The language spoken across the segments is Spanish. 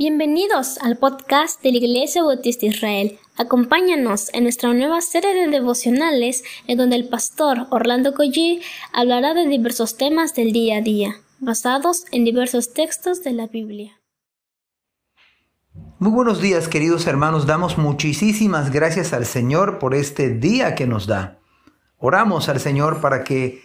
Bienvenidos al podcast de la Iglesia Bautista Israel. Acompáñanos en nuestra nueva serie de devocionales en donde el pastor Orlando Collie hablará de diversos temas del día a día, basados en diversos textos de la Biblia. Muy buenos días queridos hermanos, damos muchísimas gracias al Señor por este día que nos da. Oramos al Señor para que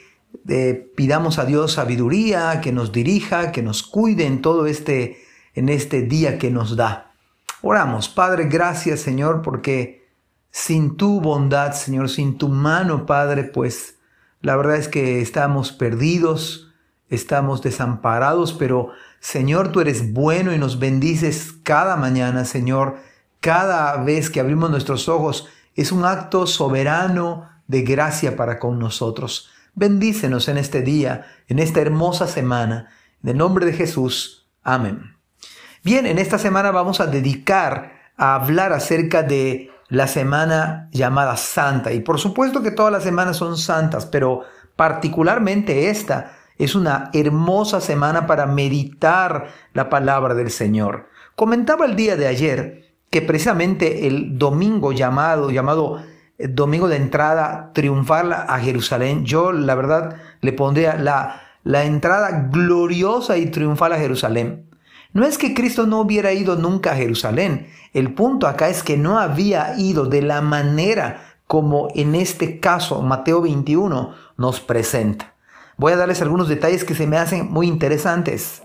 eh, pidamos a Dios sabiduría, que nos dirija, que nos cuide en todo este en este día que nos da. Oramos, Padre, gracias Señor, porque sin tu bondad, Señor, sin tu mano, Padre, pues la verdad es que estamos perdidos, estamos desamparados, pero Señor, tú eres bueno y nos bendices cada mañana, Señor. Cada vez que abrimos nuestros ojos es un acto soberano de gracia para con nosotros. Bendícenos en este día, en esta hermosa semana. En el nombre de Jesús. Amén. Bien, en esta semana vamos a dedicar a hablar acerca de la semana llamada Santa. Y por supuesto que todas las semanas son santas, pero particularmente esta es una hermosa semana para meditar la palabra del Señor. Comentaba el día de ayer que precisamente el domingo llamado, llamado eh, domingo de entrada triunfal a Jerusalén, yo la verdad le pondría la, la entrada gloriosa y triunfal a Jerusalén. No es que Cristo no hubiera ido nunca a Jerusalén. El punto acá es que no había ido de la manera como en este caso Mateo 21 nos presenta. Voy a darles algunos detalles que se me hacen muy interesantes.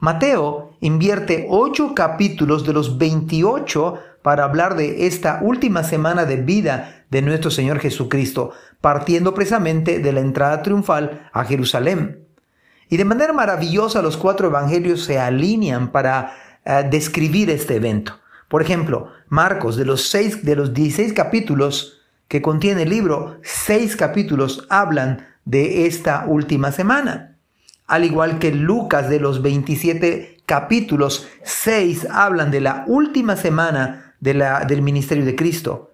Mateo invierte ocho capítulos de los 28 para hablar de esta última semana de vida de nuestro Señor Jesucristo, partiendo precisamente de la entrada triunfal a Jerusalén. Y de manera maravillosa los cuatro evangelios se alinean para eh, describir este evento. Por ejemplo, Marcos, de los, seis, de los 16 capítulos que contiene el libro, seis capítulos hablan de esta última semana. Al igual que Lucas, de los 27 capítulos, seis hablan de la última semana de la, del ministerio de Cristo.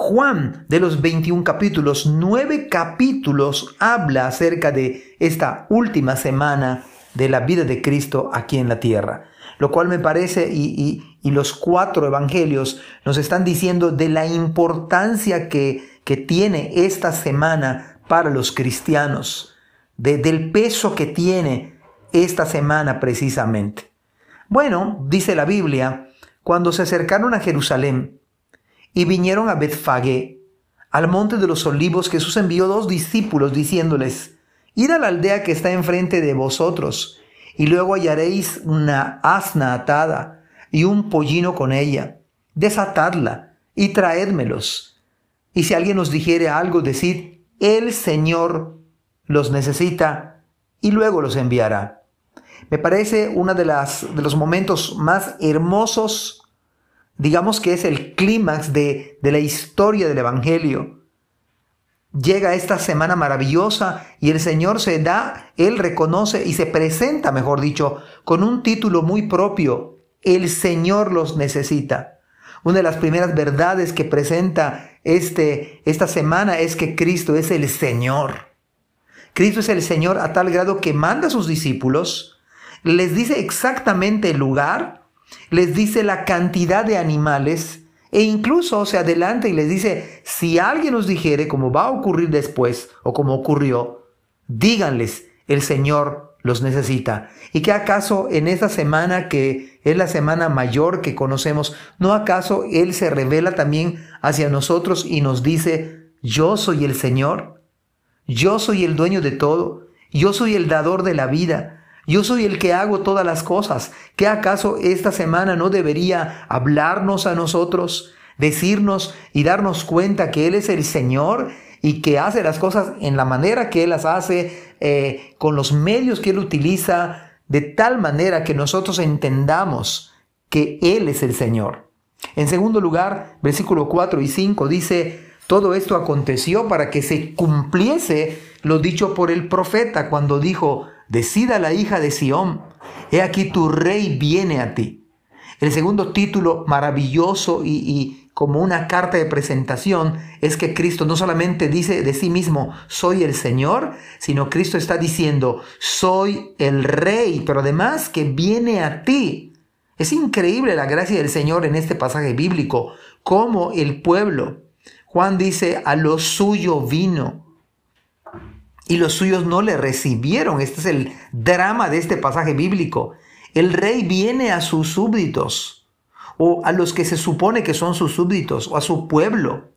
Juan, de los 21 capítulos, nueve capítulos habla acerca de esta última semana de la vida de Cristo aquí en la tierra. Lo cual me parece, y, los cuatro evangelios nos están diciendo de la importancia que, que tiene esta semana para los cristianos, del peso que tiene esta semana precisamente. Bueno, dice la Biblia, cuando se acercaron a Jerusalén, y vinieron a Betfagé, al monte de los olivos, Jesús envió dos discípulos diciéndoles, Id a la aldea que está enfrente de vosotros, y luego hallaréis una asna atada y un pollino con ella. Desatadla y traédmelos. Y si alguien os dijere algo, decid, el Señor los necesita y luego los enviará. Me parece uno de, de los momentos más hermosos digamos que es el clímax de, de la historia del Evangelio. Llega esta semana maravillosa y el Señor se da, Él reconoce y se presenta, mejor dicho, con un título muy propio. El Señor los necesita. Una de las primeras verdades que presenta este, esta semana es que Cristo es el Señor. Cristo es el Señor a tal grado que manda a sus discípulos, les dice exactamente el lugar, les dice la cantidad de animales e incluso se adelanta y les dice, si alguien os dijere como va a ocurrir después o como ocurrió, díganles, el Señor los necesita. ¿Y que acaso en esta semana que es la semana mayor que conocemos, no acaso Él se revela también hacia nosotros y nos dice, yo soy el Señor, yo soy el dueño de todo, yo soy el dador de la vida, yo soy el que hago todas las cosas. ¿Qué acaso esta semana no debería hablarnos a nosotros, decirnos y darnos cuenta que Él es el Señor y que hace las cosas en la manera que Él las hace, eh, con los medios que Él utiliza, de tal manera que nosotros entendamos que Él es el Señor? En segundo lugar, versículo 4 y 5 dice, todo esto aconteció para que se cumpliese lo dicho por el profeta cuando dijo, decida la hija de Sión, he aquí tu rey viene a ti. El segundo título maravilloso y, como una carta de presentación es que Cristo no solamente dice de sí mismo, soy el Señor, sino Cristo está diciendo, soy el rey, pero además que viene a ti. Es increíble la gracia del Señor en este pasaje bíblico, como el pueblo, Juan dice, a lo suyo vino y los suyos no le recibieron. Este es el drama de este pasaje bíblico. El rey viene a sus súbditos o a los que se supone que son sus súbditos o a su pueblo.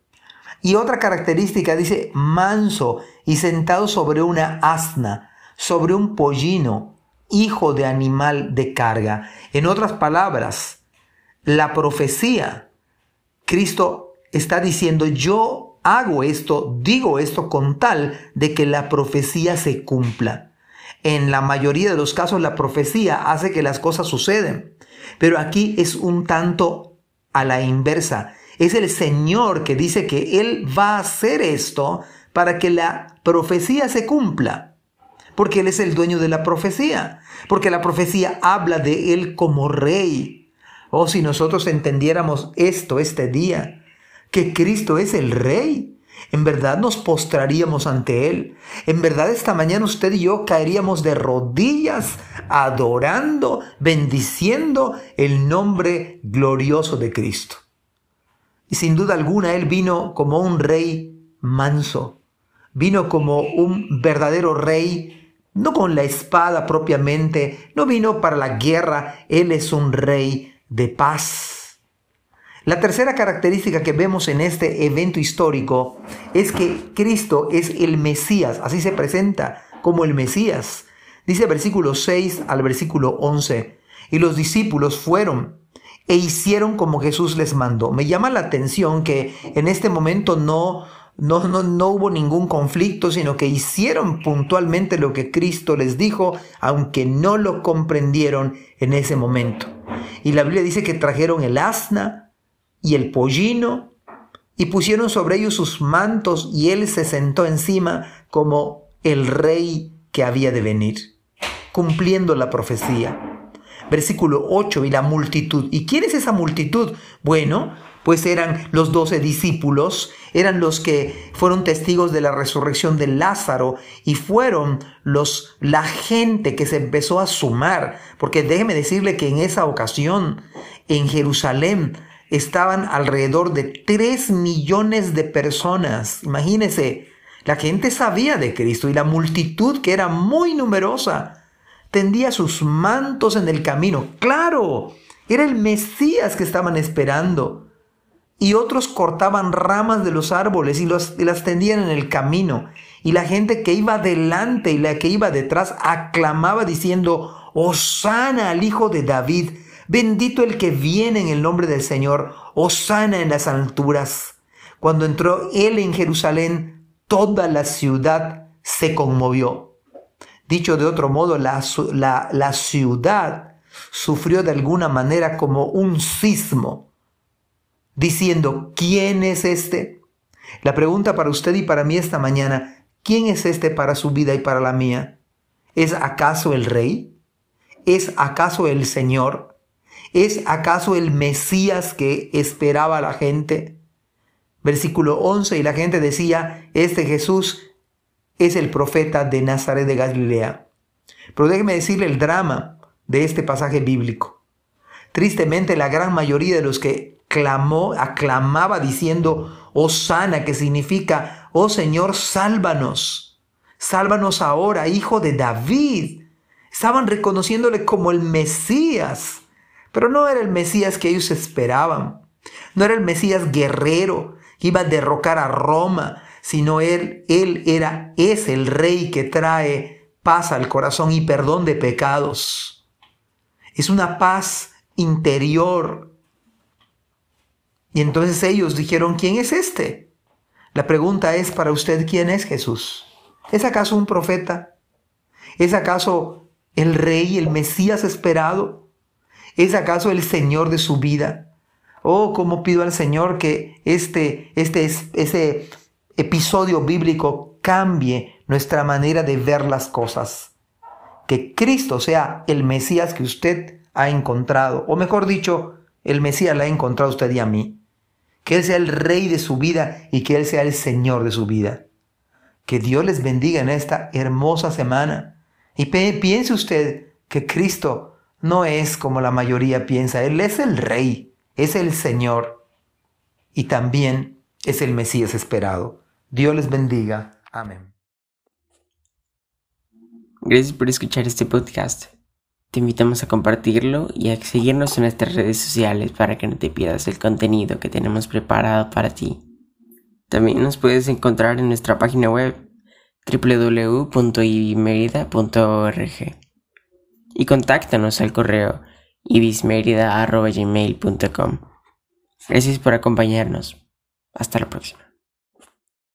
Y otra característica dice manso y sentado sobre una asna, sobre un pollino, hijo de animal de carga. En otras palabras, la profecía, Cristo está diciendo, yo hago esto, digo esto con tal de que la profecía se cumpla. En la mayoría de los casos la profecía hace que las cosas suceden, pero aquí es un tanto a la inversa. Es el Señor que dice que Él va a hacer esto para que la profecía se cumpla, porque Él es el dueño de la profecía, porque la profecía habla de Él como rey. Oh, si nosotros entendiéramos esto este día, que Cristo es el rey, en verdad nos postraríamos ante Él. En verdad esta mañana usted y yo caeríamos de rodillas adorando, bendiciendo el nombre glorioso de Cristo. Y sin duda alguna Él vino como un rey manso, vino como un verdadero rey, no con la espada propiamente, no vino para la guerra, Él es un rey de paz. La tercera característica que vemos en este evento histórico es que Cristo es el Mesías, así se presenta como el Mesías. Dice versículo 6 al versículo 11, y los discípulos fueron e hicieron como Jesús les mandó. Me llama la atención que en este momento no, no, no, no hubo ningún conflicto, sino que hicieron puntualmente lo que Cristo les dijo, aunque no lo comprendieron en ese momento. Y la Biblia dice que trajeron el asna, y el pollino, y pusieron sobre ellos sus mantos, y él se sentó encima como el rey que había de venir, cumpliendo la profecía. Versículo 8, y la multitud. ¿Y quién es esa multitud? Bueno, pues eran los doce discípulos, eran los que fueron testigos de la resurrección de Lázaro y fueron los la gente que se empezó a sumar, porque déjeme decirle que en esa ocasión en Jerusalén estaban alrededor de 3 millones de personas. Imagínense, la gente sabía de Cristo y la multitud, que era muy numerosa, tendía sus mantos en el camino. Claro, era el Mesías que estaban esperando. Y otros cortaban ramas de los árboles y, las tendían en el camino. Y la gente que iba delante y la que iba detrás aclamaba diciendo, Osana al Hijo de David. Bendito el que viene en el nombre del Señor, sana en las alturas. Cuando entró él en Jerusalén, toda la ciudad se conmovió. Dicho de otro modo, la, la, la ciudad sufrió de alguna manera como un sismo, diciendo, ¿quién es este? La pregunta para usted y para mí esta mañana, ¿quién es este para su vida y para la mía? ¿Es acaso el rey? ¿Es acaso el Señor? ¿Es acaso el Mesías que esperaba la gente? Versículo 11, y la gente decía, este Jesús es el profeta de Nazaret de Galilea. Pero déjeme decirle el drama de este pasaje bíblico. Tristemente, la gran mayoría de los que clamó, aclamaba diciendo, oh sana, que significa, oh Señor, sálvanos, sálvanos ahora, hijo de David. Estaban reconociéndole como el Mesías. Pero no era el Mesías que ellos esperaban. No era el Mesías guerrero que iba a derrocar a Roma, sino él, él era, es el rey que trae paz al corazón y perdón de pecados. Es una paz interior. Y entonces ellos dijeron, ¿quién es este? La pregunta es para usted, ¿quién es Jesús? ¿Es acaso un profeta? ¿Es acaso el rey, el Mesías esperado? ¿Es acaso el Señor de su vida? Oh, cómo pido al Señor que este, este, episodio bíblico cambie nuestra manera de ver las cosas. Que Cristo sea el Mesías que usted ha encontrado, o mejor dicho, el Mesías la ha encontrado usted y a mí. Que Él sea el Rey de su vida y que Él sea el Señor de su vida. Que Dios les bendiga en esta hermosa semana. Y piense usted que Cristo no es como la mayoría piensa. Él es el rey, es el Señor y también es el Mesías esperado. Dios les bendiga. Amén. Gracias por escuchar este podcast. Te invitamos a compartirlo y a seguirnos en nuestras redes sociales para que no te pierdas el contenido que tenemos preparado para ti. También nos puedes encontrar en nuestra página web www.ibimerida.org y contáctanos al correo ibismerida.gmail.com. Gracias por acompañarnos. Hasta la próxima.